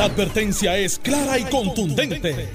La advertencia es clara y contundente.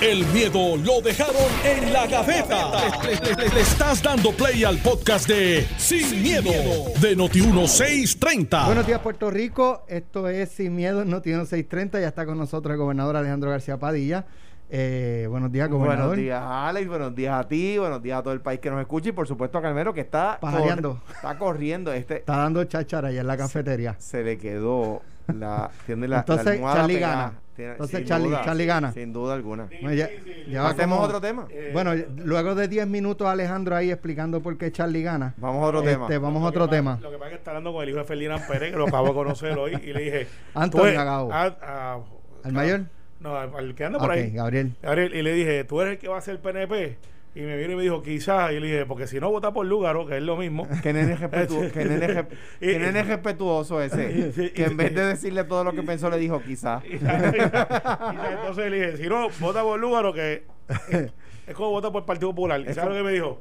El miedo lo dejaron en la gaveta. Le, le- le- le estás dando play al podcast de Sin, miedo, de Noti1630. Buenos días, Puerto Rico. Esto es Sin Miedo, no tiene 630. Ya está con nosotros el gobernador Alejandro García Padilla. Eh, buenos días, gobernador. Buenos días, Alex. Buenos días a ti. Buenos días a todo el país que nos escucha. Y por supuesto a Calmero que está, Pajareando. está corriendo. Este Está dando cháchara allá en la cafetería. se le quedó la. Tiene la, la Entonces, almohada Charlie pegada. gana. Tiene- Entonces, Charlie- duda, Charlie gana. Sin duda alguna. Bueno, ya- ya Hacemos como- otro tema. Bueno, luego de 10 minutos Alejandro ahí explicando por qué Charlie gana. Vamos a otro este, tema. Vamos a Lo otro tema. Lo que pasa es que está hablando con el hijo de Ferdinand Pérez, que lo acabo de conocer hoy, y le dije... Anthony tú eres- Agao. a- a- ¿Al mayor? No, al, al que anda por ahí. Gabriel. Gabriel, y le dije, ¿tú eres el que va a ser PNP? Y me vino y me dijo, quizás. Y le dije, porque si no vota por Lúgaro, que es lo mismo. Qué nene, respetu- qué nene nene respetuoso ese. Que en vez de decirle todo lo que pensó, le dijo quizá. Y entonces le dije, si no, vota por Lúgaro, que es, es como vota por el Partido Popular. ¿Y Es sabes lo que me dijo?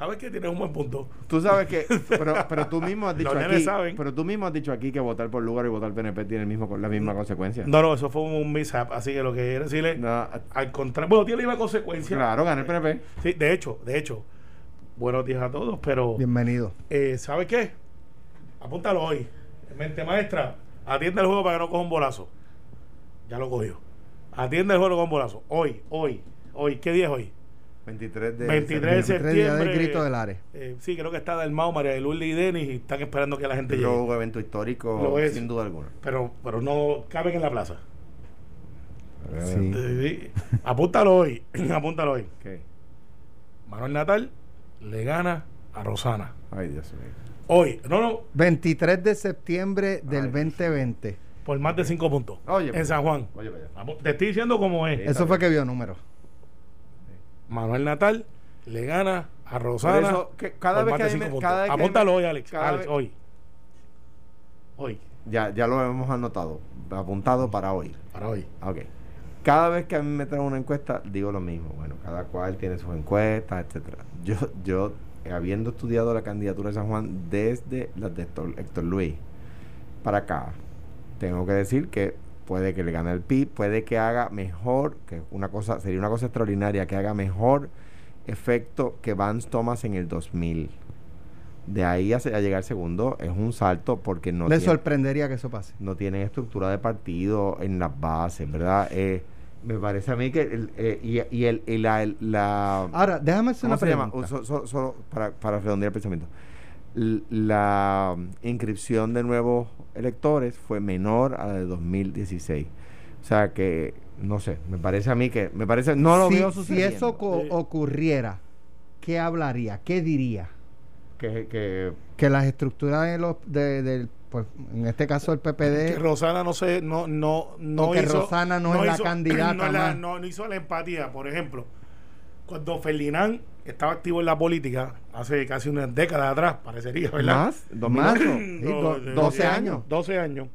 ¿Sabes que Tienes un buen punto. Tú sabes que, pero, pero tú mismo has dicho aquí, saben. pero tú mismo has dicho aquí que votar por lugar y votar PNP tiene el mismo, la misma consecuencia. No, no, eso fue un mishap. Así que lo que quiero decirle, No, al contrario, bueno, tiene la misma consecuencia. claro, gana el PNP. Sí, de hecho, de hecho. Buenos días a todos, pero Bienvenido. eh, ¿sabe qué? Apúntalo hoy. Mente maestra, atiende el juego para que no coja un bolazo. Ya lo cogió. Atiende el juego con un bolazo. Hoy, hoy, hoy. ¿Qué día es hoy? 23 de 23 de 23 septiembre. del grito del Ares. Eh, sí, creo que está del Mao, María de Lourdes y Denis y están esperando que la gente llegue. Luego evento histórico, Lo es. sin duda alguna. Pero, pero no caben en la plaza. Sí. Eh, sí. Apúntalo hoy. Apúntalo hoy. ¿Qué? Manuel Natal le gana a Rosana. Ay, Dios mío. Hoy. No, no. 23 de septiembre del Ay, 2020. Por más de cinco puntos. Oye, en San Juan. Oye, vaya. Apu- Te estoy diciendo cómo es. Sí. Eso fue que vio números. Manuel Natal le gana a Por Rosana. eso, que cada vez que me- puntos. cada vez que Apúntalo hoy, Alex. cada Alex, vez- hoy. Hoy. Ya, ya lo hemos anotado, apuntado para hoy. Para hoy. Ok. Cada vez que a mí me traen una encuesta, digo lo mismo. Bueno, cada cual tiene sus encuestas, etcétera. Yo, yo, habiendo estudiado la candidatura de San Juan desde las de Héctor, Héctor Luis para acá, tengo que decir que puede que le gane el PIB, puede que haga mejor, que una cosa, sería una cosa extraordinaria, que haga mejor efecto que Vance Thomas en el 2000. De ahí a, a llegar segundo es un salto porque no Le tiene- sorprendería que eso pase. no tienen estructura de partido en las bases, ¿verdad? Eh, me parece a mí que el, eh, y, y el, y la, el- la Ahora, déjame hacer ¿cómo una llama? pregunta. So- so- solo para, para redondear el pensamiento. La inscripción de nuevos electores fue menor a la de 2016. O sea que, no sé, me parece a mí que, me parece, no lo si, veo si sucediendo. eso co- Sí. ocurriera, ¿qué hablaría? ¿Qué diría? que, que Que las estructuras de los, de, del, pues, en este caso el Que PPD, Rosana no se, no, no, no O que hizo, Rosana no es la candidata no, la- no- no hizo la empatía. Por ejemplo, cuando Ferdinand estaba activo en la política, hace casi una década atrás, parecería, ¿verdad? más, más, 2008. sí, No, do- de- 12 de- años. 12 años.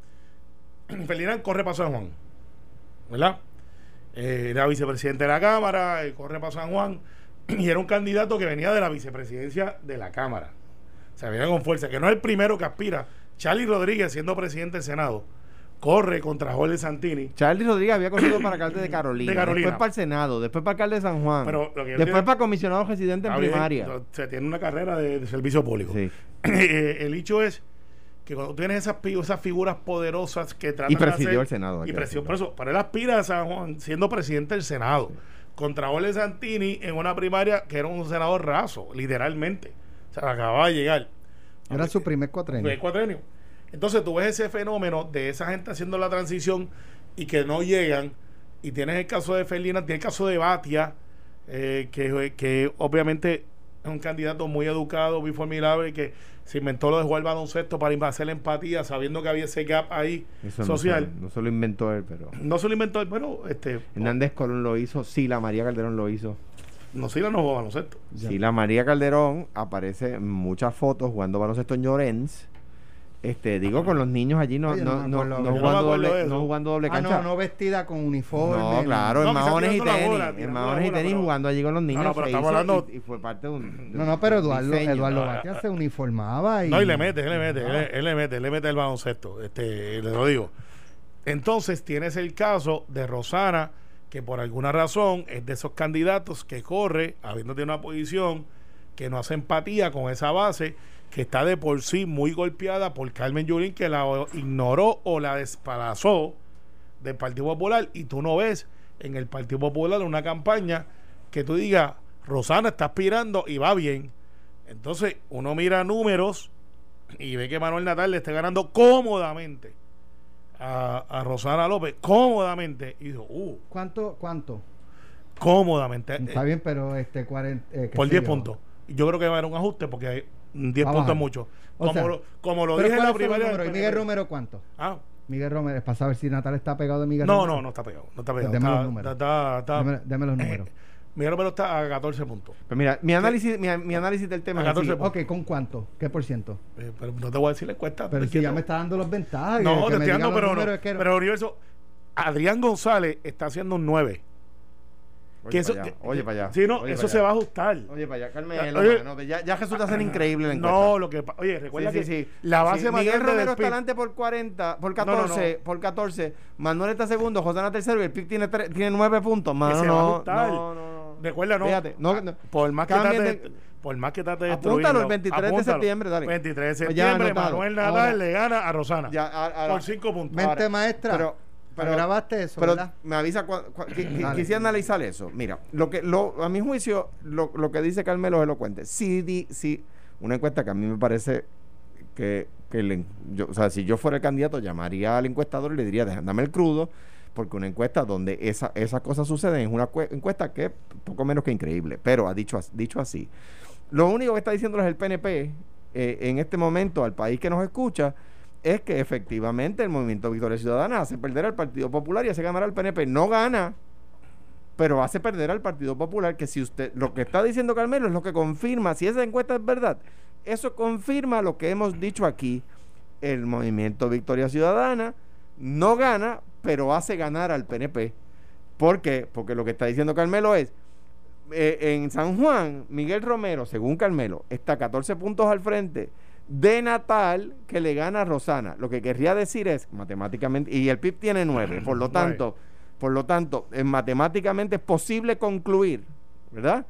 Ferdinand corre para San Juan, ¿verdad? Eh, era vicepresidente de la Cámara, corre para San Juan, y era un candidato que venía de la vicepresidencia de la Cámara. O sea, venía con fuerza, que no es el primero que aspira. Charlie Rodríguez, siendo presidente del Senado, corre contra Jorge Santini. Charlie Rodríguez había corrido para alcalde de Carolina, De Carolina. después para el Senado, después para alcalde de San Juan, Pero lo que yo después para comisionado residente en primaria. o sea, tiene una carrera de, de servicio público. Sí. Eh, el hecho es que cuando tienes esas, figuras poderosas que tratan Y de presidió hacer- el Senado, Y presidió, por eso, para él aspira a San Juan siendo presidente del Senado. Contra Jorge Santini en una primaria que era un senador raso, literalmente. O sea, acababa de llegar. Era su primer cuatrenio. cuatrenio. Entonces tú ves ese fenómeno de esa gente haciendo la transición y que no llegan. Y tienes el caso de Felina, tienes el caso de Batia, eh, que, que obviamente es un candidato muy educado, muy formidable, que se inventó lo de jugar baloncesto para hacer la empatía, sabiendo que había ese gap ahí Eso no social. se- No, se lo inventó él, pero No se lo inventó él, pero este, Hernández Colón lo hizo, Sila María Calderón lo hizo. no Sila no juega baloncesto. Sila María Calderón aparece en muchas fotos jugando baloncesto en Llorens. Este, digo con los niños allí no, Oye, no, no no, jugando doble, eso. no jugando doble Ah, cancha. no, no vestida con uniforme. No, claro, No, en maones y tenis. bola, en maones y tenis pero- jugando allí con los niños. no, pero estamos hablando- y, y fue parte de un. de No, no, pero Eduardo, diseño. Eduardo Ah, Batia ah, se uniformaba y... No, y le mete, él le mete, él, él le mete, él le mete el baloncesto. Este, le lo digo. Entonces tienes el caso de Rosana, que por alguna razón es de esos candidatos que corre, habiendo una posición que no hace empatía con esa base, que está de por sí muy golpeada por Carmen Yulín, que la ignoró o la despalazó del Partido Popular, y tú no ves en el Partido Popular una campaña que tú digas, Rosana está aspirando y va bien. Entonces uno mira números y ve que Manuel Natal le está ganando cómodamente a, Rosana López, cómodamente. Y dijo, uh. ¿Cuánto? ¿Cuánto? Cómodamente. Está bien, pero este 40, eh, por 10 puntos. Yo creo que va a haber un ajuste porque 10 puntos es mucho. Como, lo, como lo dije en la primera. ¿Y Miguel Romero cuánto? Ah. Miguel Romero, es para saber si Natal está pegado de Miguel no, Romero. No, no, está pegado. No está pegado. Deme los números. deme, los números. Miguel Romero está a 14 puntos. Pues mira, mi análisis, mi, mi, análisis del tema a 14 es Ok, ¿con cuánto? ¿Qué por ciento? Eh, pero no te voy a decir la encuesta. Pero si ya me está dando los ventajas. No, te estoy dando, pero, no, pero Universo, Adrián González está haciendo un 9. Oye, para allá, oye para allá. Sí, no, eso se va a ajustar. Oye para allá, Carmelo. Oye, no, ya, ya resulta ser increíble la No, lo que Oye, recuerda que sí, la base Miguel Romero está delante por 40, por 14, por 14. Manuel está segundo, José Ana tercero y el PIC tiene, tiene 9 puntos. Mano, no, no, no, Recuerda, no. Fíjate, no, por más que trate, por más que trate de Apúntalo el 23 de septiembre, dale. 23 de pues septiembre, Manuel Nadal le gana a Rosana. Ya, por 5 puntos. Mente maestra. Pero pero, grabaste eso, pero me avisa quisiera analizar eso. Mira, lo que lo, a mi juicio, lo, lo que dice Carmelo es elocuente. Si, di, si una encuesta que a mí me parece que, que yo, o sea, si yo fuera el candidato, llamaría al encuestador y le diría, dame el crudo, porque una encuesta donde esa, esas cosas suceden es una encuesta que es poco menos que increíble. Pero ha dicho, dicho así. Lo único que está diciendo es el PNP eh, en este momento al país que nos escucha es que efectivamente el movimiento Victoria Ciudadana hace perder al Partido Popular y hace ganar al PNP. No gana, pero hace perder al Partido Popular, que si usted, lo que está diciendo Carmelo es lo que confirma, si esa encuesta es verdad, eso confirma lo que hemos dicho aquí. El movimiento Victoria Ciudadana no gana, pero hace ganar al PNP. ¿Por qué? Porque lo que está diciendo Carmelo es, eh, en San Juan, Miguel Romero, según Carmelo, está 14 puntos al frente de Natal que le gana a Rosana. Lo que querría decir es, matemáticamente, y el PIB tiene nueve, por lo tanto, por lo tanto, matemáticamente es posible concluir, ¿verdad?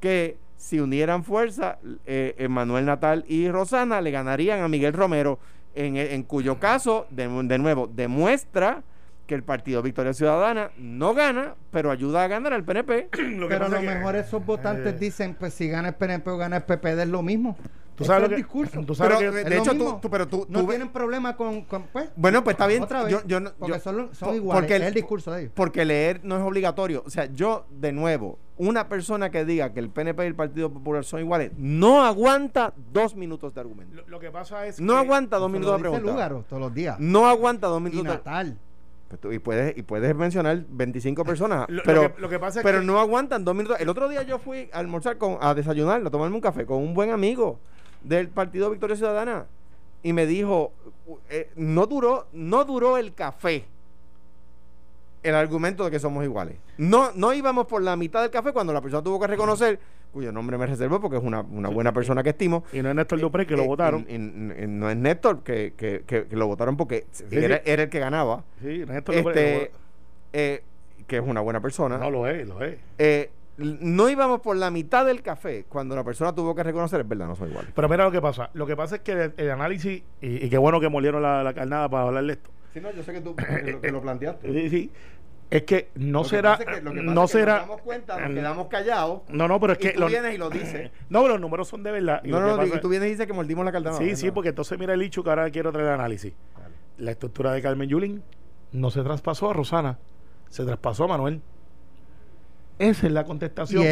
Que si unieran fuerza, eh, Manuel Natal y Rosana le ganarían a Miguel Romero, en, en cuyo caso, de, de nuevo, demuestra que el Partido Victoria Ciudadana no gana, pero ayuda a ganar al PNP. pero a lo mejor esos votantes eh, dicen, pues si gana el PNP o gana el PPD es lo mismo. Tú sabes el discurso. Tú sabes pero, de hecho, tú, pero tú, no tienen problema con, pues, bueno, pues está bien. Otra vez, yo, porque son, iguales. Porque el, es el discurso de ellos. Porque leer no es obligatorio. O sea, yo, de nuevo, una persona que diga que el PNP y el Partido Popular son iguales, no aguanta dos minutos de argumento. Lo, que pasa es no aguanta dos minutos de pregunta. todos los días. No aguanta dos minutos. Y Natal. Pues y puedes y puedes mencionar 25 personas, pero, lo que, pasa pero no aguantan dos minutos. El otro día yo fui a almorzar con a desayunar, a tomarme un café con un buen amigo del Partido Victoria Ciudadana y me dijo, eh, no duró no duró el café el argumento de que somos iguales. No no íbamos por la mitad del café cuando la persona tuvo que reconocer cuyo nombre me reservo porque es una, buena persona que estimo. Y no es Néstor Dupré que lo eh, votaron. no es Néstor que, que, que, lo votaron porque era, el que ganaba. Sí, Néstor este, eh, que es una buena persona. No, lo es, lo es. Eh, no íbamos por la mitad del café cuando la persona tuvo que reconocer, es verdad, no soy igual. Pero mira lo que pasa. Lo que pasa es que el, análisis, y, qué bueno que molieron la, carnada para hablar de esto. Sí, no, yo sé que tú que lo planteaste. Sí, sí es que no será no será nos damos cuenta nos quedamos callados no no pero es que tú vienes y lo dices no pero los números son de verdad no no, y tú vienes y dices que mordimos la cartera sí sí porque entonces mira el hecho que ahora quiero traer el análisis la estructura de Carmen Yulín no se traspasó a Rosana se traspasó a Manuel esa es la contestación.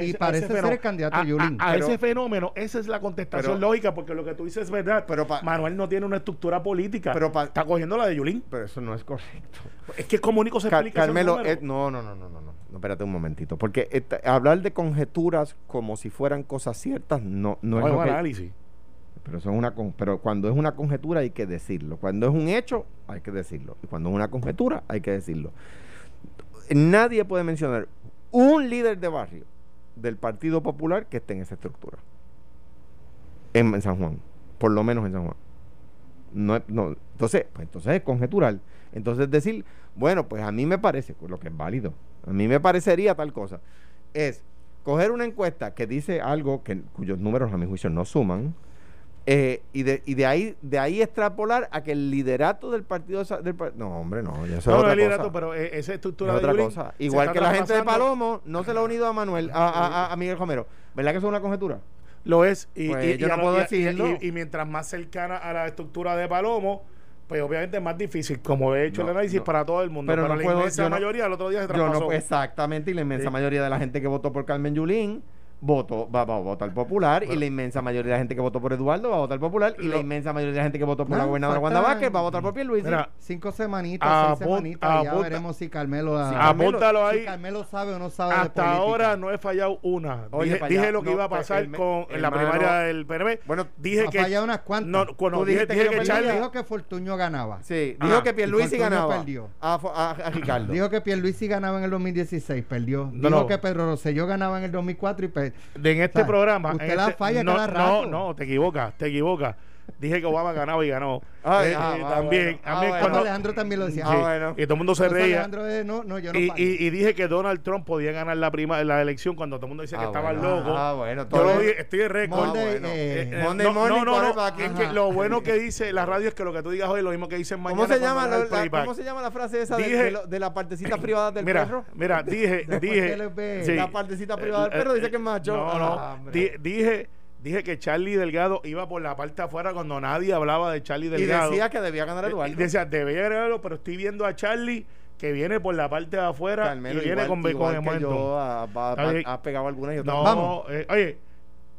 Y, parece ser el candidato a, Yulín. A, ese fenómeno, esa es la contestación lógica, porque lo que tú dices es verdad. Pero Manuel no tiene una estructura política. Pero está cogiendo la de Yulín. Pero eso no es correcto. Es que como único se explica Carmelo, no, no, no, no, no, no. Espérate un momentito. Porque hablar de conjeturas como si fueran cosas ciertas no, no, es lo análisis. Pero, son una, pero cuando es una conjetura hay que decirlo. Cuando es un hecho, hay que decirlo. Y cuando es una conjetura, hay que decirlo. Nadie puede mencionar un líder de barrio del Partido Popular que esté en esa estructura. En, San Juan. Por lo menos en San Juan. No, no. Entonces, pues entonces es conjetural. Entonces decir, bueno, pues a mí me parece, pues, lo que es válido, a mí me parecería tal cosa, es coger una encuesta que dice algo que, cuyos números a mi juicio no suman, eh, y, de, y de ahí de ahí extrapolar a que el liderato del partido del no hombre no ya No, no es liderato, cosa. pero eh, esa estructura Es de otra cosa. Igual que la gente de. Palomo no se lo ha unido a Manuel, a, a- a- Miguel Romero. ¿Verdad que eso es una conjetura? Lo es. Y, Pues y- yo y no lo- puedo decirlo. Y, mientras más cercana a la estructura de Palomo, pues obviamente es más difícil, como he hecho No, el análisis no. para todo el mundo. Pero no la puedo- inmensa mayoría el otro día se traspasó. exactamente, y la inmensa Sí. mayoría de la gente que votó por Carmen Yulín votó, va, va a votar popular, y la inmensa mayoría de la gente que votó por Eduardo va a votar popular, y la inmensa mayoría de la gente que votó por la No, gobernadora Wanda Vázquez va a votar por Pierluisi. Mira, Cinco semanitas, seis semanitas, ya apunta- veremos si Carmelo, si. Carmelo sabe o no sabe Hasta ahora no he fallado una. Oye, dije lo que No, iba a pasar el- con en la hermano, primaria del PNB. bueno, dije Ha que fallado unas cuantas. No, cuando Tú dije, dije que. Charlie dijo que Fortuño ganaba. Sí, dijo Ah, que Pierluisi ganaba perdió. a, a- a Ricardo. Dijo que Pierluisi ganaba en el 2016, perdió. No, Dijo no. que Pedro Rosselló ganaba en el 2004 y per- de en este programa. usted en la este- falla no, cada No, rato. no, te equivocas, te equivocas. Dije que Obama ganaba y ganó. Ay, Eh, ah, eh, ah, también, bueno. Ah, también bueno. Cuando Alejandro también lo decía. Ah, sí, bueno. Y todo el mundo se Entonces, reía. Alejandro de, no, no, yo no Y, fallo. y- y dije que Donald Trump podía ganar la prima la elección cuando todo el mundo decía que Ah, estaba bueno. loco. Ah, bueno, Yo todo lo es- dije, estoy de récord. Ah, eh, Eh, Monday no, no, no, no. quarterback. Es que lo bueno que dice la radio es que lo que tú digas hoy es lo mismo que dicen mañana. ¿Cómo se, llama lo- la. ¿Cómo se llama la frase esa de, Dije- de, lo- de la partecita privada del mira, perro? mira, dije, dije. sí. La partecita privada del perro dice que es macho. No, no. Ah, dije, dije que Charlie Delgado iba por la parte afuera cuando nadie hablaba de Charlie y Delgado. decía que debía ganar Eduardo. y decía, debería ganarlo, pero estoy viendo a Charlie que viene por la parte de afuera Carmelo, y viene igual, con, igual con que momentum. yo, ha, ha- Está bien. ha- ha pegado algunas y otras. No, Vamos. eh, oye,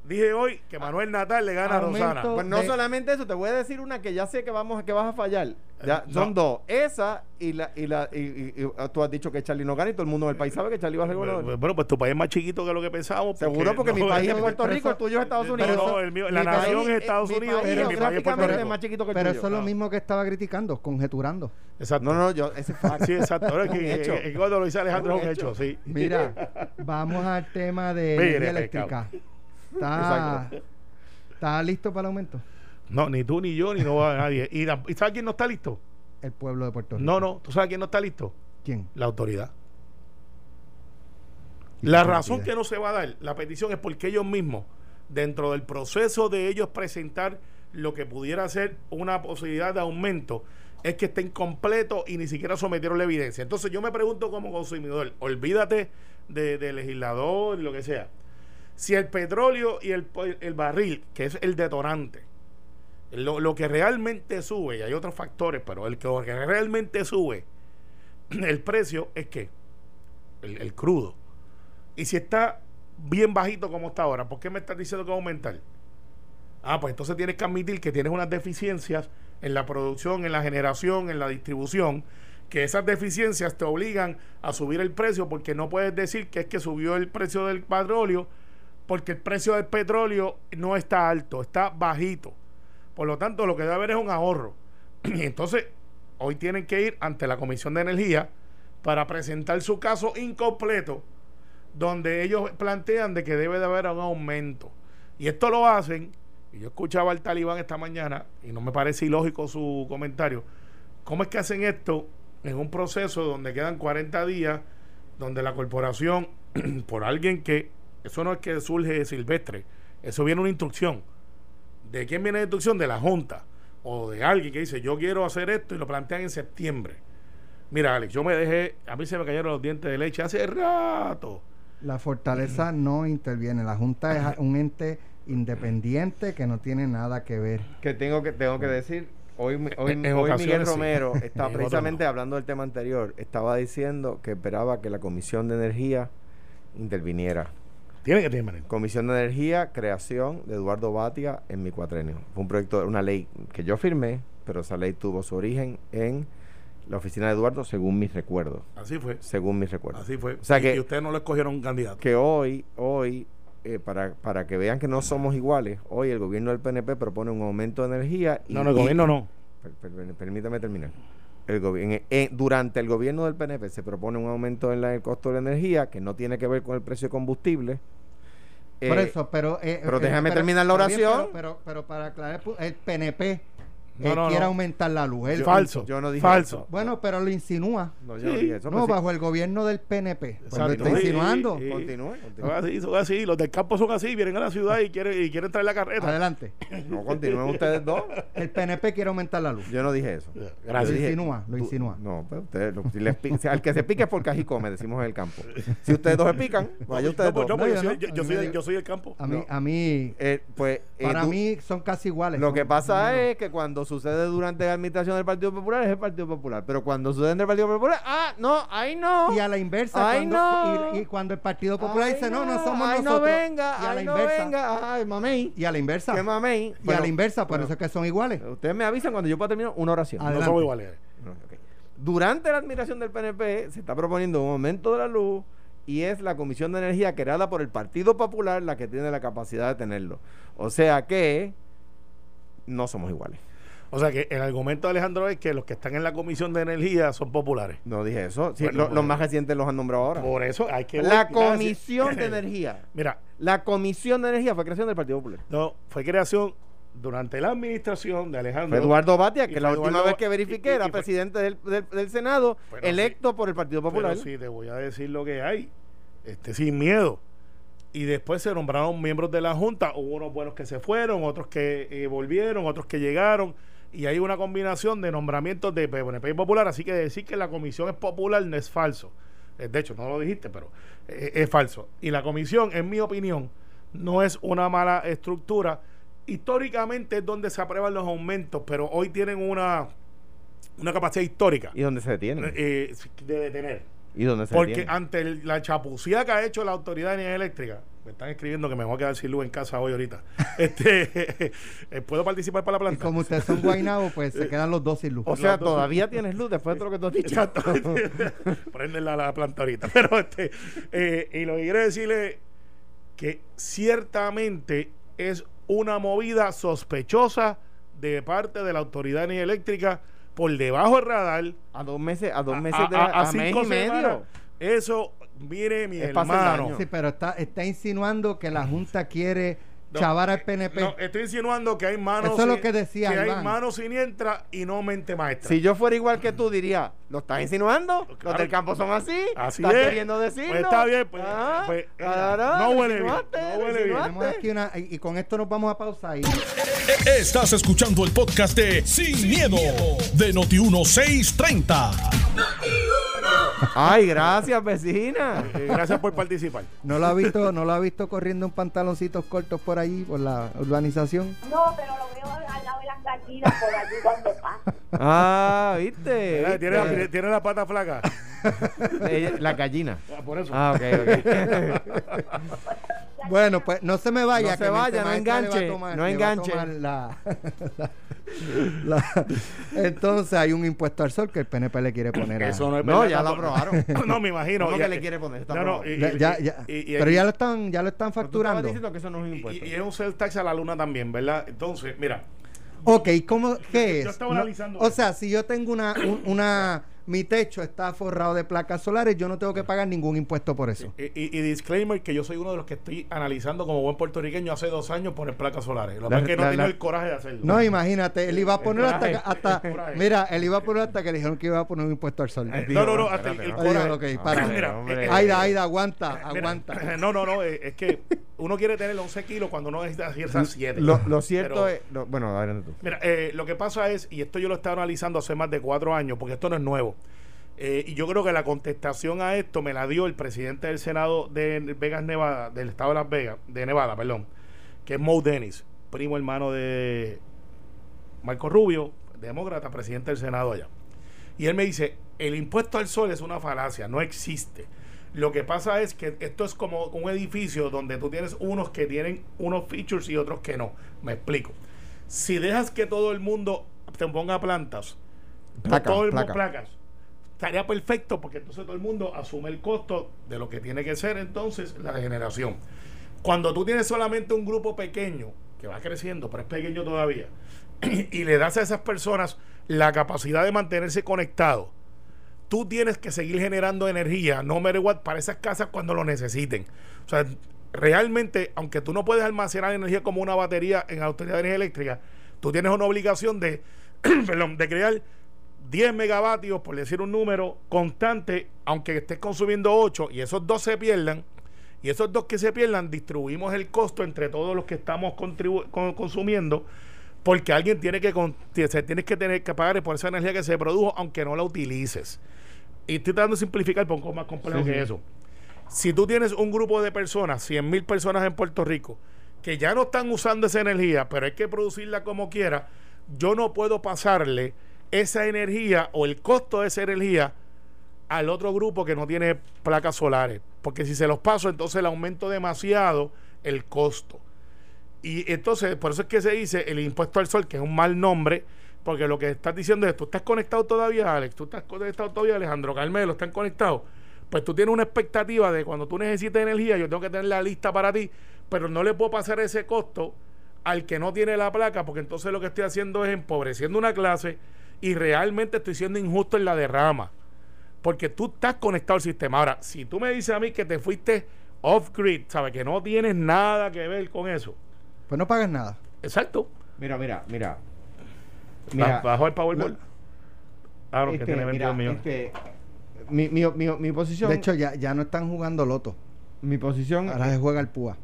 dije hoy que Manuel Natal le gana a Rosana. Pues no de- solamente eso, te voy a decir una que ya sé que vamos que vas a fallar. Ya, Eh, son no. dos. Esa y la y la y, y- y, uh, tú has dicho que Charlie no gana y todo el mundo del país sabe que Charlie va a ser gobernador. Bueno, pues tu país es más chiquito que lo que pensábamos. Seguro porque mi no, país es eh, Puerto Rico, el tuyo es Estados no, Unidos. no, el mío- la nación es es- Estados mi Unidos, país pero mi país es Puerto Rico. es más chiquito que el Pero tuyo. eso es lo No. mismo que estaba criticando, conjeturando. Exacto. No, no, yo ese es fact. Sí, exacto. Ahora es que hecho. eh, eh, cuando lo dice Alejandro es Un hecho, sí. Mira, vamos al tema de energía eléctrica. ¿Está. ¿Está listo para el aumento? No, ni tú ni yo ni no va nadie. ¿Y, la- ¿y sabes quién no está listo? El pueblo de Puerto Rico. No, no. ¿Tú sabes quién no está listo? ¿Quién? La autoridad. ¿Y La razón que no se va a dar la petición es porque ellos mismos, dentro del proceso de ellos presentar lo que pudiera ser una posibilidad de aumento, es que está incompleto y ni siquiera sometieron la evidencia. Entonces yo me pregunto como consumidor, olvídate de, de legislador y lo que sea. Si el petróleo y el, el barril, que es el detonante, lo, lo que realmente sube, y hay otros factores, pero el que, lo que realmente sube el precio es que el, el crudo. Y si está bien bajito como está ahora, ¿por qué me estás diciendo que va a aumentar? Ah, pues entonces tienes que admitir que tienes unas deficiencias en la producción, en la generación, en la distribución, que esas deficiencias te obligan a subir el precio porque no puedes decir que es que subió el precio del petróleo porque el precio del petróleo no está alto, está bajito. Por lo tanto, lo que debe haber es un ahorro. Y entonces, hoy tienen que ir ante la Comisión de Energía para presentar su caso incompleto, donde ellos plantean de que debe de haber un aumento. Y esto lo hacen, y yo escuchaba al talibán esta mañana, y no me parece ilógico su comentario, ¿cómo es que hacen esto en un proceso donde quedan 40 días, donde la corporación, por alguien que, eso no es que surge silvestre, eso viene una instrucción. ¿De quién viene la instrucción? De la Junta o de alguien que dice yo quiero hacer esto y lo plantean en septiembre. Mira, Alex, yo me dejé, a mí se me cayeron los dientes de leche hace rato. La fortaleza no interviene. La Junta es un ente independiente que no tiene nada que ver. que tengo que tengo que decir hoy, mi- hoy, En hoy Miguel sí. Romero En está precisamente no. hablando del tema anterior estaba diciendo que esperaba que la comisión de energía interviniera Tiene que tener comisión de energía creación de Eduardo Batia en mi cuatrenio fue un proyecto una ley que yo firmé pero esa ley tuvo su origen en la oficina de Eduardo según mis recuerdos Así fue. según mis recuerdos Así fue. O sea y, que- y ustedes no lo escogieron un candidato. que hoy, hoy, eh, para, para que vean que no somos iguales, hoy el gobierno del PNP propone un aumento de energía. Y, no, no, el y- gobierno no. per- permítame terminar. El gobi- en- en- durante el gobierno del PNP se propone un aumento en la- el costo de la energía que no tiene que ver con el precio de combustible. Por Eh, eso, pero... eh, pero eh, déjame terminar la oración. pero, pero, pero para aclarar, el PNP No, eh, no, quiere no. aumentar la luz. Él- falso. yo no dije falso. eso. Bueno, pero lo insinúa. No, yo no Sí. dije eso. No, sí. bajo el gobierno del PNP. Pues lo está insinuando. sí, sí. Continúe, Son continúe. así, son así. Los del campo son así, vienen a la ciudad y quieren, y quieren traer la carreta. Adelante. No, continúen ustedes dos. El PNP quiere aumentar la luz. Yo no dije eso. Gracias. Lo dije- insinúa, lo tú- insinúa. No, pues ustedes, lo- si les si al que se pique es porque ají come, decimos en el campo. Si ustedes dos se pican, vaya ustedes No, pues, dos. pues, yo, soy, el- campo. A mí, a mí Eh, pues, para mí son casi iguales. Lo que pasa es que cuando sucede durante la administración del Partido Popular es el Partido Popular. Pero cuando sucede en el Partido Popular, ah, no, ahí no. Y a la inversa, Ay, cuando, no. y, y cuando el Partido Popular Ay, dice, no, no somos ay, nosotros. no venga, y a la no inversa. venga, ay, mamey. Y a la inversa. ¿Qué mamey? Y a la inversa, por bueno, eso es que son iguales. Ustedes me avisan cuando yo pueda terminar una oración. No Adelante. somos iguales. No, ok. Durante la administración del PNP se está proponiendo un aumento de la luz y es la Comisión de Energía creada por el Partido Popular la que tiene la capacidad de tenerlo. O sea que no somos iguales. O sea que el argumento de Alejandro es que los que están en la Comisión de Energía son populares. No dije eso. Sí, Bueno, lo- pues- los más recientes los han nombrado ahora. Por eso hay que. La. Comisión de Energía. Mira, La Comisión de Energía fue creación del Partido Popular. no, fue creación durante la administración de Alejandro. Fue Eduardo Batia, que la última Eduardo vez que verifiqué y- y- era y presidente del, del- del Senado, electo por el Partido Popular. Pero sí, te voy a decir lo que hay. Este, sin miedo. Y después se nombraron miembros de la Junta. Hubo unos buenos que se fueron, otros que eh, volvieron, otros que llegaron. Y hay una combinación de nombramientos de PNP y Popular. Así que decir que la comisión es popular no es falso. Eh, De hecho, no lo dijiste, pero eh, es falso. Y la comisión, en mi opinión, no es una mala estructura. Históricamente es donde se aprueban los aumentos, pero hoy tienen una, una capacidad histórica ¿Y dónde se detiene? eh, de detener. ¿Y dónde se Porque ante el- la chapucía que ha hecho la Autoridad de Energía Eléctrica, me están escribiendo que me voy a quedar sin luz en casa hoy ahorita. este eh, ¿Puedo participar para la Y planta? como ustedes son guaynabos, pues se quedan los dos sin luz. O sea, Los dos- todavía tienes luz después de lo que tú has dicho. Exacto. Prenden la, la planta ahorita. Pero este, eh, y lo que quiero decirle que ciertamente es una movida sospechosa de parte de la Autoridad de Eléctrica por debajo del radar. A dos meses, a dos meses a, de a- la- a a mes cinco y medio. Eso, mire, mi Es hermano. Sí, pero está, está insinuando que la Junta quiere No, chavar al eh, PNP. No, estoy insinuando que hay manos. Eso es lo que decía Que hay manos siniestras y no mente maestra. Si yo fuera igual que tú, diría, ¿lo estás insinuando? Claro. Los del campo son así. Así ¿Estás es. queriendo decirlo? Pues está bien, pues, Ah, pues, claro, no huele bien, no huele bien. Tenemos aquí una, y, y con esto nos vamos a pausar. Y, Estás escuchando el podcast de Sin, miedo, de Noti1630. Ay, gracias, vecina. Eh, gracias por participar. ¿No lo ha visto, no lo ha visto corriendo en pantaloncitos cortos por allí, por la urbanización? No, pero lo veo al lado de las gallinas por allí cuando pasa. Ah, ¿viste? Mira, Tiene, la- tiene la pata flaca. La gallina. Ah, Por eso. Ah, ok, ok. Bueno, pues no se me vaya. No se que vaya, no enganche, tomar- no enganche. la- la- entonces hay un impuesto al sol que el PNP le quiere poner a... Eso no es No, ya lo aprobaron. no, me imagino. ¿Cómo que le quiere poner? Está No, no, aprobado. y- Ya- y- ya- ya- y- y- pero y- ya lo están, ya lo están facturando. diciendo que eso no es un impuesto. y es un sales tax a la luna también, ¿verdad? Entonces, mira, Ok, ¿cómo, ¿qué es? yo estaba No- analizando o sea, si yo tengo una, un- una, mi techo está forrado de placas solares, yo no tengo que pagar ningún impuesto por eso. y, y- y disclaimer que yo soy uno de los que estoy analizando como buen puertorriqueño hace dos años poner placas solares. Lo que La- pasa es que no la- tengo la- el coraje de hacerlo. No, imagínate, él iba a poner hasta, coraje, hasta mira, él iba a poner hasta que le dijeron que iba a poner un impuesto al sol. Eh, no, no, no, hasta el, el coraje. ok, para. Mira, eh, Aida, Aida, aguanta, Mira, aguanta. No, no, no, eh, es que uno quiere tener 11 kilos cuando uno necesita ciertas 7. Lo, lo cierto Pero- es. lo- bueno, adelante tú. Mira, eh, lo que pasa es, y esto yo lo estaba analizando hace más de cuatro años, porque esto no es nuevo. eh, y yo creo que la contestación a esto me la dio el presidente del Senado de Vegas, Nevada, del estado de Las Vegas, de Nevada, perdón, que es Mo Dennis, primo hermano de Marco Rubio, demócrata, presidente del Senado allá. Y él me dice, el impuesto al sol es una falacia, no existe. Lo que pasa es que esto es como un edificio donde tú tienes unos que tienen unos features y otros que no. Me explico. Si dejas que todo el mundo te ponga plantas, Placa, todo el mundo placa. placas, estaría perfecto porque entonces todo el mundo asume el costo de lo que tiene que ser entonces la generación. Cuando tú tienes solamente un grupo pequeño, que va creciendo, pero es pequeño todavía, y le das a esas personas la capacidad de mantenerse conectados, tú tienes que seguir generando energía, no matter what, para esas casas cuando lo necesiten. O sea, realmente, aunque tú no puedes almacenar energía como una batería en la Autoridad de Energía Eléctrica, tú tienes una obligación de perdón, de crear 10 megavatios, por decir un número constante, aunque estés consumiendo 8 y esos dos se pierdan, y esos dos que se pierdan, distribuimos el costo entre todos los que estamos con- consumiendo, porque alguien tiene que, se tienes que tener que pagar por esa energía que se produjo, aunque no la utilices. Y estoy tratando de simplificar un poco más complejo Sí, que sí. eso. Si tú tienes un grupo de personas, 100 mil personas en Puerto Rico, que ya no están usando esa energía, pero hay que producirla como quiera, yo no puedo pasarle esa energía o el costo de esa energía al otro grupo que no tiene placas solares. Porque si se los paso, entonces le aumento demasiado el costo. Y entonces, por eso es que se dice el impuesto al sol, que es un mal nombre, porque lo que estás diciendo es, tú estás conectado todavía, Alex, tú estás conectado todavía, Alejandro Carmelo, están conectados. Pues tú tienes una expectativa de cuando tú necesites energía, yo tengo que tener la lista para ti, pero no le puedo pasar ese costo al que no tiene la placa, porque entonces lo que estoy haciendo es empobreciendo una clase y realmente estoy siendo injusto en la derrama. Porque tú estás conectado al sistema. Ahora, si tú me dices a mí que te fuiste off-grid, ¿sabes? Que no tienes nada que ver con eso. Pues no pagas nada. Exacto. Mira, mira, mira. Ba- Bajo el Powerball. Ah, no, que que, tiene 22 mira, millones. es que mi, mi, mi, mi posición. De hecho, ya, ya no están jugando loto. mi posición. Ahora se juega el púa.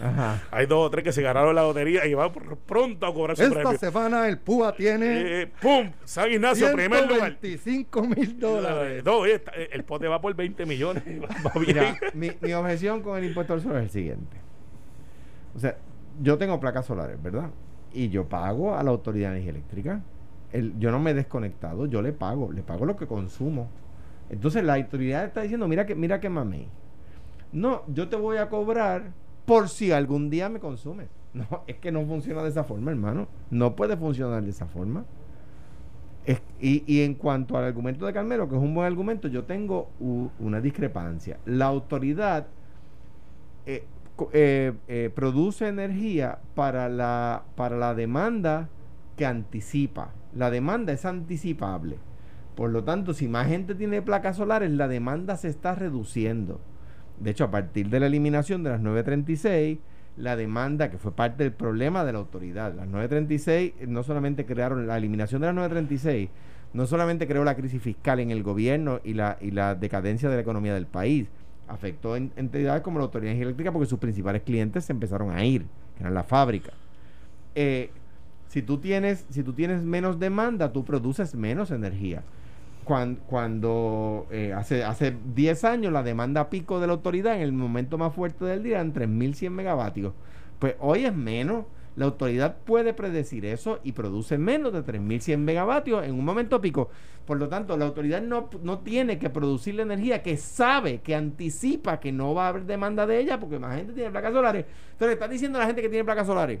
Ajá. Hay dos o tres que se ganaron la lotería y van por- pronto a cobrar su Esta premio. semana el púa tiene Eh, ¡Pum! San Ignacio, primer lugar. 125 mil dólares. Eh, No, eh, el pote va por 20 millones. Va va bien. Mira, mi, mi objeción con el impuesto al sol es el siguiente. O sea, yo tengo placas solares, ¿verdad? Y yo pago a la Autoridad de Energía Eléctrica. El- yo no me he desconectado, yo le pago, le pago lo que consumo. Entonces la autoridad está diciendo, mira que, mira que mamey. No, yo te voy a cobrar por si algún día me consumes. No, es que no funciona de esa forma, hermano. No puede funcionar de esa forma. Y, y en cuanto al argumento de Carmelo, que es un buen argumento, yo tengo una discrepancia. La autoridad eh, eh, eh, produce energía para la, para la demanda que anticipa. La demanda es anticipable. Por lo tanto, si más gente tiene placas solares, la demanda se está reduciendo. De hecho, a partir de la eliminación de las 936, la demanda, que fue parte del problema de la autoridad, las 936 eh, no solamente crearon la eliminación de las 936, no solamente creó la crisis fiscal en el gobierno y la, y la decadencia de la economía del país, afectó en entidades como la Autoridad Eléctrica porque sus principales clientes se empezaron a ir, que eran la fábrica. Eh, si tú tienes, si tú tienes menos demanda, tú produces menos energía. Cuan- Cuando, eh, hace, hace 10 años la demanda pico de la autoridad en el momento más fuerte del día eran 3.100 megavatios. Pues hoy es menos. La autoridad puede predecir eso y produce menos de 3.100 megavatios en un momento pico. Por lo tanto, la autoridad no, no tiene que producir la energía que sabe, que anticipa que no va a haber demanda de ella porque más gente tiene placas solares. Entonces, está diciendo a la gente que tiene placas solares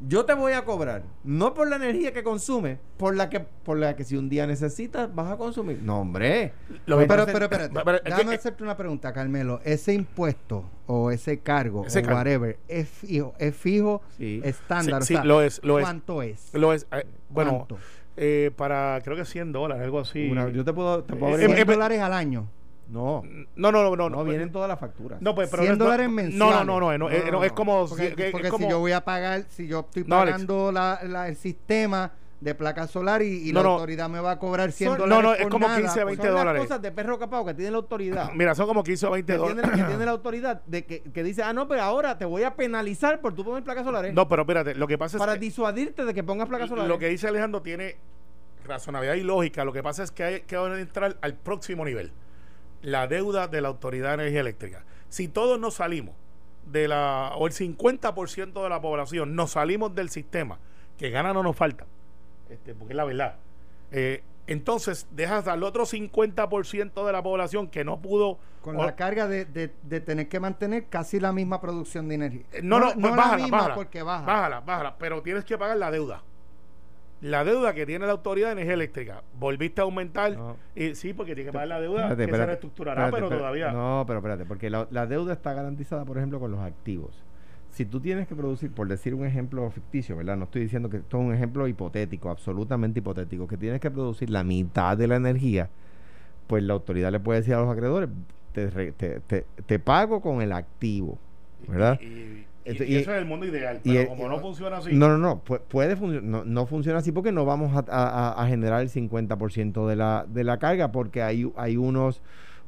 yo te voy a cobrar, no por la energía que consume, por la que, por la que si un día necesitas vas a consumir. No, hombre. Lo pero, que- pero, espérate. pero- que- Déjame hacerte una pregunta, Carmelo. Ese impuesto o ese cargo Ese o cargo. whatever, ¿es fijo, es fijo Sí. estándar? Sí, o sea, lo es, lo. ¿Cuánto es? Lo es. eh, bueno, eh, para creo que 100 dólares, algo así. Una- yo te puedo, te puedo Eh, averiguar. eh, 100 dólares al año. No, No, no, no, no. no, vienen todas las facturas. No, pues, pero 100 no- dólares no, mensuales. No, no, no, no, eh, no, es como. Porque, es- es porque como- si yo voy a pagar, si yo estoy pagando la, la- el sistema de placa solar y, y No, la no. autoridad me va a cobrar 100 Son- dólares no, no, es como nada, 15 a pues, 20 Son las dólares. cosas de perro capado que tiene la autoridad. Mira, son como 15 o 20 que tiene, dólares. que tiene la autoridad de que, que dice, ah, no, pero ahora te voy a penalizar por tú poner placas solares. No, pero espérate, lo que pasa para es que disuadirte de que pongas placas solares. lo que dice Alejandro tiene razonabilidad y lógica. Lo que pasa es que hay que entrar al próximo nivel. La deuda de la Autoridad de Energía Eléctrica. Si todos nos salimos de la, o el 50% de la población nos salimos del sistema, que gana no nos falta, este, porque es la verdad. eh, entonces dejas al otro 50% de la población que no pudo Con o- la carga de, de- de tener que mantener casi la misma producción de energía. Eh, No, no, pues la bájala, misma bájala. porque baja. Bájala, bájala, pero tienes que pagar la deuda. La deuda que tiene la Autoridad de Energía Eléctrica. Volviste a aumentar. No. Y, sí, porque tienes que pagar la deuda Espérate, que se reestructurará, espérate, pero todavía. No, pero espérate, porque la, la deuda está garantizada, por ejemplo, con los activos. Si tú tienes que producir, por decir un ejemplo ficticio, ¿verdad? No estoy diciendo que esto es un ejemplo hipotético, absolutamente hipotético, que tienes que producir la mitad de la energía, pues la autoridad le puede decir a los acreedores, te, te, te- te pago con el activo, ¿verdad? Y- y- Y, Esto- y y- eso es el mundo ideal. y Pero el- como no funciona así. No, no, no, pu- puede no, no funciona así porque no vamos a, a- a- a generar el 50% de la, de la carga porque hay, hay unos,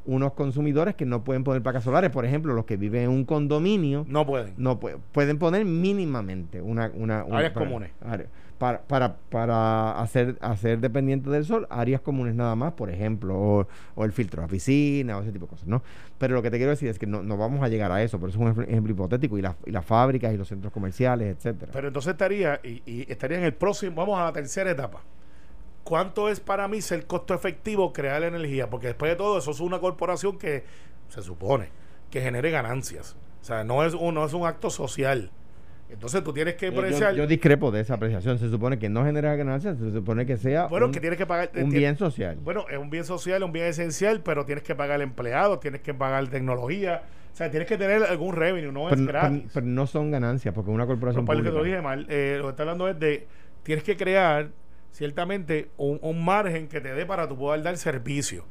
unos consumidores que no pueden poner placas solares. Por ejemplo, los que viven en un condominio No pueden. no pue- pueden poner mínimamente una, una un- Áreas para- comunes. área- Para, para, para hacer, hacer dependiente del sol, áreas comunes nada más, por ejemplo, o, el filtro de la piscina, o ese tipo de cosas, ¿no? Pero lo que te quiero decir es que no, no vamos a llegar a eso, por eso es un ejemplo, hipotético, y, las y fábricas y los centros comerciales, etcétera. Pero entonces estaría, y, y estaría en el próximo, vamos a la tercera etapa. ¿Cuánto es para mí ser costo efectivo crear energía? Porque después de todo, eso es una corporación que se supone que genere ganancias. O sea, no es un, no es un acto social. Entonces tú tienes que Eh, yo, apreciar. yo discrepo de esa apreciación. Se supone que no genera ganancias, se supone que sea bueno, un, que tienes que pagar. un ti- bien social. Bueno, es un bien social, un bien esencial, pero tienes que pagar empleados, tienes que pagar tecnología. O sea, tienes que tener algún revenue, no pero, es pero- gratis. pero no son ganancias, porque una corporación lo que te lo dije mal, eh, lo que está hablando es de tienes que crear ciertamente un, un margen que te dé para tu poder dar servicio.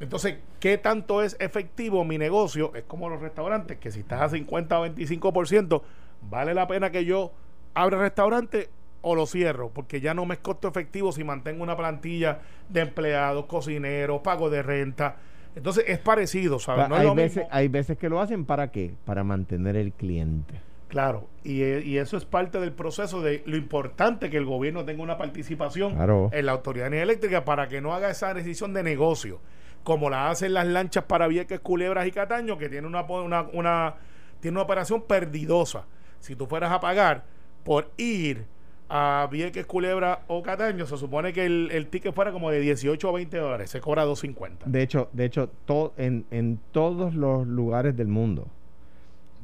Entonces, ¿qué tanto es efectivo mi negocio? Es como los restaurantes, que si estás a 50 o 25%, vale la pena que yo abra el restaurante o lo cierro, porque ya no me es costo efectivo si mantengo una plantilla de empleados, cocineros, pago de renta. Entonces, es parecido, ¿sabes? No es hay, lo veces, mismo. hay veces que lo hacen para qué? Para mantener el cliente. Claro, y, eh, y eso es parte del proceso de lo importante que el gobierno tenga una participación Claro. en la Autoridad de Energía Eléctrica para que no haga esa decisión de negocio, como la hacen las lanchas para Vieques, Culebras y Cataño, que tiene una, una- tiene una operación perdidosa. Si tú fueras a pagar por ir a Vieques, Culebra o Cataño, se supone que el, el ticket fuera como de 18 o 20 dólares, se cobra 2.50. De hecho, de hecho to- en, en todos los lugares del mundo,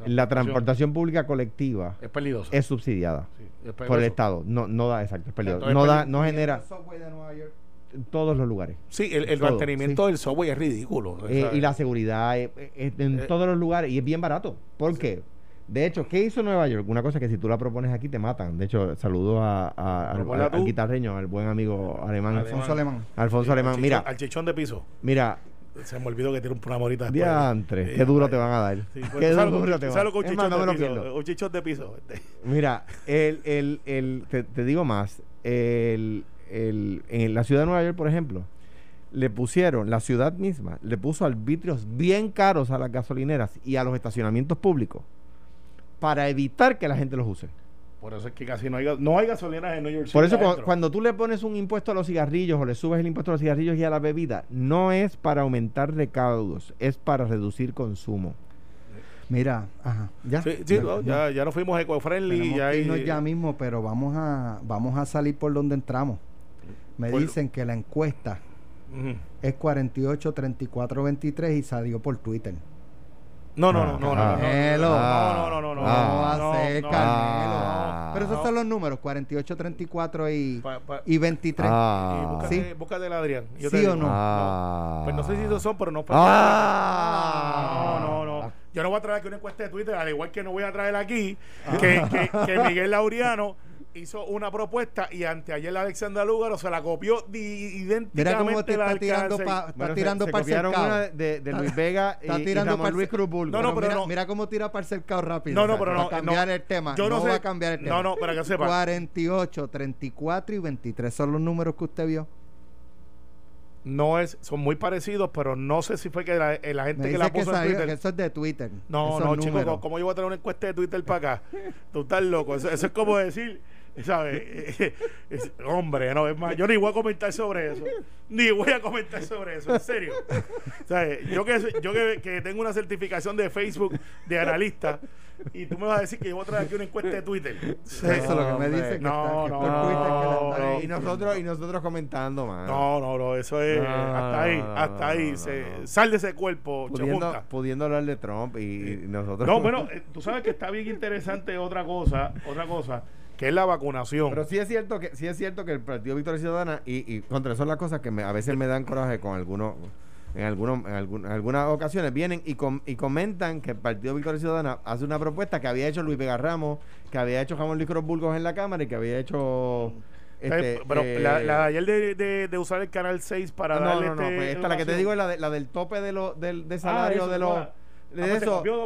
la transportación pública colectiva es peligroso. es subsidiada Sí, es por el. Estado. No, no da, exacto, es peligroso. Entonces, No, es da, no genera El subway de Nueva York. en todos los lugares. Sí, el, el Todo, mantenimiento del software es ridículo. Eh, y la seguridad eh, eh, en Eh, todos los lugares. Y es bien barato. ¿Por qué? De hecho, ¿qué hizo Nueva York? Una cosa que si tú la propones aquí te matan. De hecho, saludo a, a- al, al- al guitarreño, al buen amigo alemán. Alfonso Alemán. Alfonso al Alemán. Mira, al chichón de piso. mira, Se me olvidó que tiene un- una morita diantre, qué duro te van a dar. Sí, pues, qué duro te van lo que un Es chichón de piso. Un chichón de piso. Mira, el, el, el, te, te digo más, el, el, en la ciudad de Nueva York, por ejemplo, le pusieron, la ciudad misma, le puso arbitrios bien caros a las gasolineras y a los estacionamientos públicos para evitar que la gente los use. Por eso es que casi no hay, gas- no hay gasolineras en New York City. Por eso cu- adentro. cuando tú le pones un impuesto a los cigarrillos o le subes el impuesto a los cigarrillos y a la bebida, no es para aumentar recaudos, es para reducir consumo. Mira, ajá, ya. Sí, sí, no, ya, ya nos fuimos eco-friendly. Ya hay, ya mismo, pero vamos a, vamos a salir por donde entramos. Me Por- dicen que la encuesta Ujú. es 48, 34, 23 y salió por Twitter. No, no, no, no, no, no, no, no, no, no, no, no, ¿Cómo va no, a ser, no, Canelo? Ah. Pero esos no. son los números, 48, 34 y, Pa- pa- y 23. y Ah. búscate, Sí. búscate el Adrián. Yo ¿Sí te o digo. no? Ah. Pues no sé si esos son, pero no. Ah. No, no, no. Yo no voy a traer aquí una encuesta de Twitter, al igual que no voy a traer aquí que, que, que Miguel Laureano hizo una propuesta y anteayer la Alexandra Lúgaro se la copió di- idénticamente. Mira cómo te la está tirando para Bueno, se- tirando se para el copiaron cercado. una de, de Luis Vega y, Está y tirando Ramón pa'l Luis Cruz Bulbo. No, no, pero mira, no. mira cómo tira para el cercado rápido. No, no, pero va no, a cambiar no. el tema. Yo no no sé- va a cambiar el tema. No, no, para que sepa. 48, 34 y 23 son los números que usted vio. No es, son muy parecidos, pero no sé si fue que la, eh, la gente Me que la dice que, puso en Twitter. que eso es de Twitter. No, no, chico, números. ¿cómo- ¿cómo yo voy a traer una encuesta de Twitter para acá? Tú estás loco. Eso, eso es como decir, ¿sabes? Es- hombre, no, es más, yo ni voy a comentar sobre eso. Ni voy a comentar sobre eso, en serio. ¿Sabes? Yo, que, yo que, que tengo una certificación de Facebook de analista y tú me vas a decir que yo voy a traer aquí una encuesta de Twitter. Eso es lo que me dice que, No, está, que no, por Twitter que no, están- no. y nosotros y nosotros comentando más No, no, no, eso es No, hasta ahí, hasta ahí. no, se, no. Sal de ese cuerpo, pudiendo, pudiendo hablar de Trump y, y nosotros No, bueno, eh, tú sabes que está bien interesante otra cosa, otra cosa, que es la vacunación. Pero sí es cierto que sí es cierto que el Partido Victoria Ciudadana y, y contra eso son las cosas que me- a veces me dan coraje con algunos en algunos en, algún- en algunas ocasiones vienen y, com- y comentan que el Partido Victoria Ciudadana hace una propuesta que había hecho Luis Vega Ramos, que había hecho Jamón Luis Cruz Burgos en la Cámara y que había hecho este, Eh, pero eh, la, la de ayer de, de, de usar el canal 6 para no, darle no, no, este pues esta la que te digo es la, de- la del tope de lo, del, de Ah, salario de los. De Ah,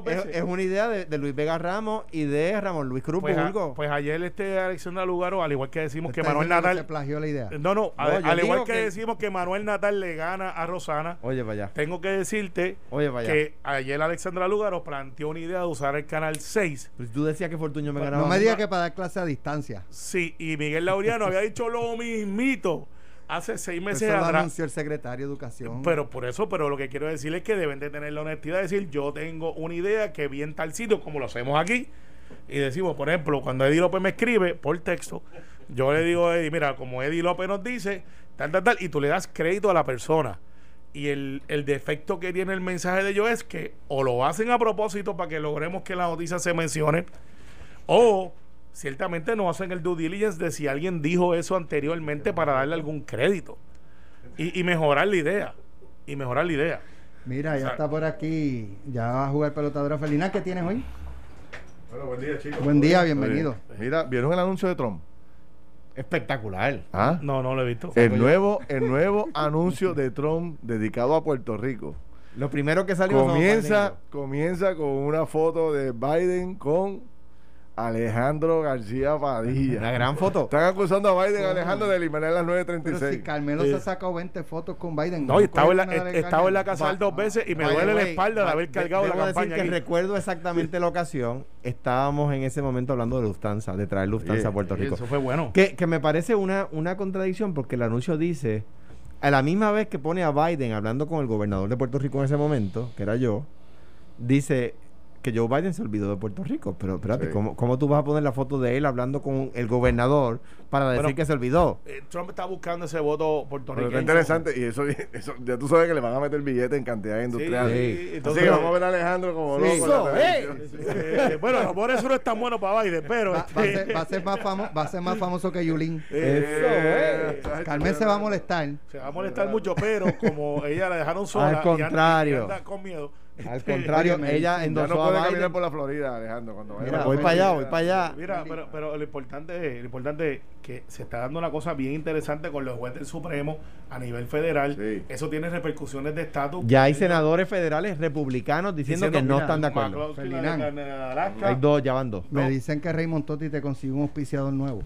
pues eso es, una idea de, de Luis Vega Ramos y de Ramón Luis Cruz Pues, a- pues ayer este Alexandra Lugaro, al igual que decimos que Está Manuel Natal. plagió la idea. No, no, a- No, yo al igual que, que- decimos que Manuel Natal le gana a Rosana, Oye, vaya. tengo que decirte Oye, vaya. que ayer Alexandra Lugaro planteó una idea de usar el canal 6. Pues tú decías que Fortuño me ganaba. No me digas que para dar clase a distancia. Sí, y Miguel Laureano había dicho lo mismito hace seis meses Eso lo atrás. anunció el secretario de Educación. Pero por eso, pero lo que quiero decir es que deben de tener la honestidad de decir, yo tengo una idea que vi en tal sitio, como lo hacemos aquí, y decimos, por ejemplo, cuando Eddie López me escribe por texto, yo le digo a Eddie, mira, como Eddie López nos dice, tal, tal, tal, y tú le das crédito a la persona. Y el, el defecto que tiene el mensaje de ellos es que o lo hacen a propósito para que logremos que la noticia se mencione, o ciertamente no hacen el due diligence de si alguien dijo eso anteriormente para darle algún crédito y, y mejorar la idea. Y mejorar la idea. Mira, ya sea- está por aquí. Ya va a jugar pelotadora Felina. ¿Qué tienes hoy? Bueno, buen día, chicos. Buen día, bienvenido. Mira, ¿vieron el anuncio de Trump? Espectacular. ¿Ah? No, no lo he visto. El nuevo, el nuevo anuncio de Trump dedicado a Puerto Rico. Lo primero que salió Comienza, comienza con una foto de Biden con Alejandro García Padilla. Una gran foto. Están acusando a Biden Alejandro de eliminar las Pero 936. si Carmelo Sí. se ha sacado 20 fotos con Biden. No, y estaba en la, de he- estaba en la casal dos veces y me duele la espalda de haber cargado la debo decir campaña que aquí. recuerdo exactamente la ocasión. Estábamos en ese momento hablando de Lufthansa, de traer Lufthansa Oye, a Puerto Rico. Eso fue bueno. Que, que me parece una, una contradicción porque el anuncio dice, a la misma vez que pone a Biden hablando con el gobernador de Puerto Rico en ese momento, que era yo, dice que Joe Biden se olvidó de Puerto Rico. Pero espérate, Sí. ¿cómo, cómo tú vas a poner la foto de él hablando con el gobernador para decir Bueno, que se olvidó? Eh, Trump está buscando ese voto Pero puertorriqueño. interesante y eso, eso ya tú sabes que le van a meter billete en cantidades industriales. Sí, Sí. entonces- Así que vamos a ver a Alejandro como Sí. loco. Eso. Eh, bueno, por eso no es tan bueno para Biden, pero. Va, va a este, ser, va a ser más famo- va a ser más famoso que Yulín. Eh, Carmen se va a molestar. se va a molestar mucho, pero como ella la dejaron sola. Al y anda- contrario. y anda con miedo. Al contrario, Óyeme, ella Ya no endosó puede a caminar por la Florida, Alejandro. Cuando vaya Mira, voy para allá, voy para allá. Mira, pero, pero lo importante es, lo importante es que se está dando una cosa bien interesante con los jueces del Supremo a nivel federal. Sí. Eso tiene repercusiones de estatus. Ya hay senadores federales republicanos diciendo, que no mira, están de acuerdo. Alaska. Hay dos, ya van dos. Me No. dicen que Raymond Totti te consiguió un auspiciador nuevo.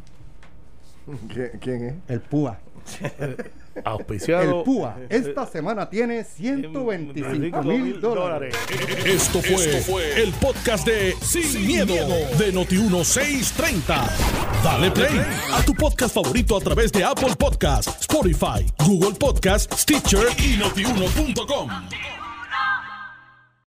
¿Quién, quién es? El PUA. Auspiciado. El PUA. Esta semana tiene 125 mil dólares. Esto fue, el podcast de Sin, miedo, de Noti1630. Dale play a tu podcast favorito a través de Apple Podcasts, Spotify, Google Podcasts, Stitcher y notiuno.com.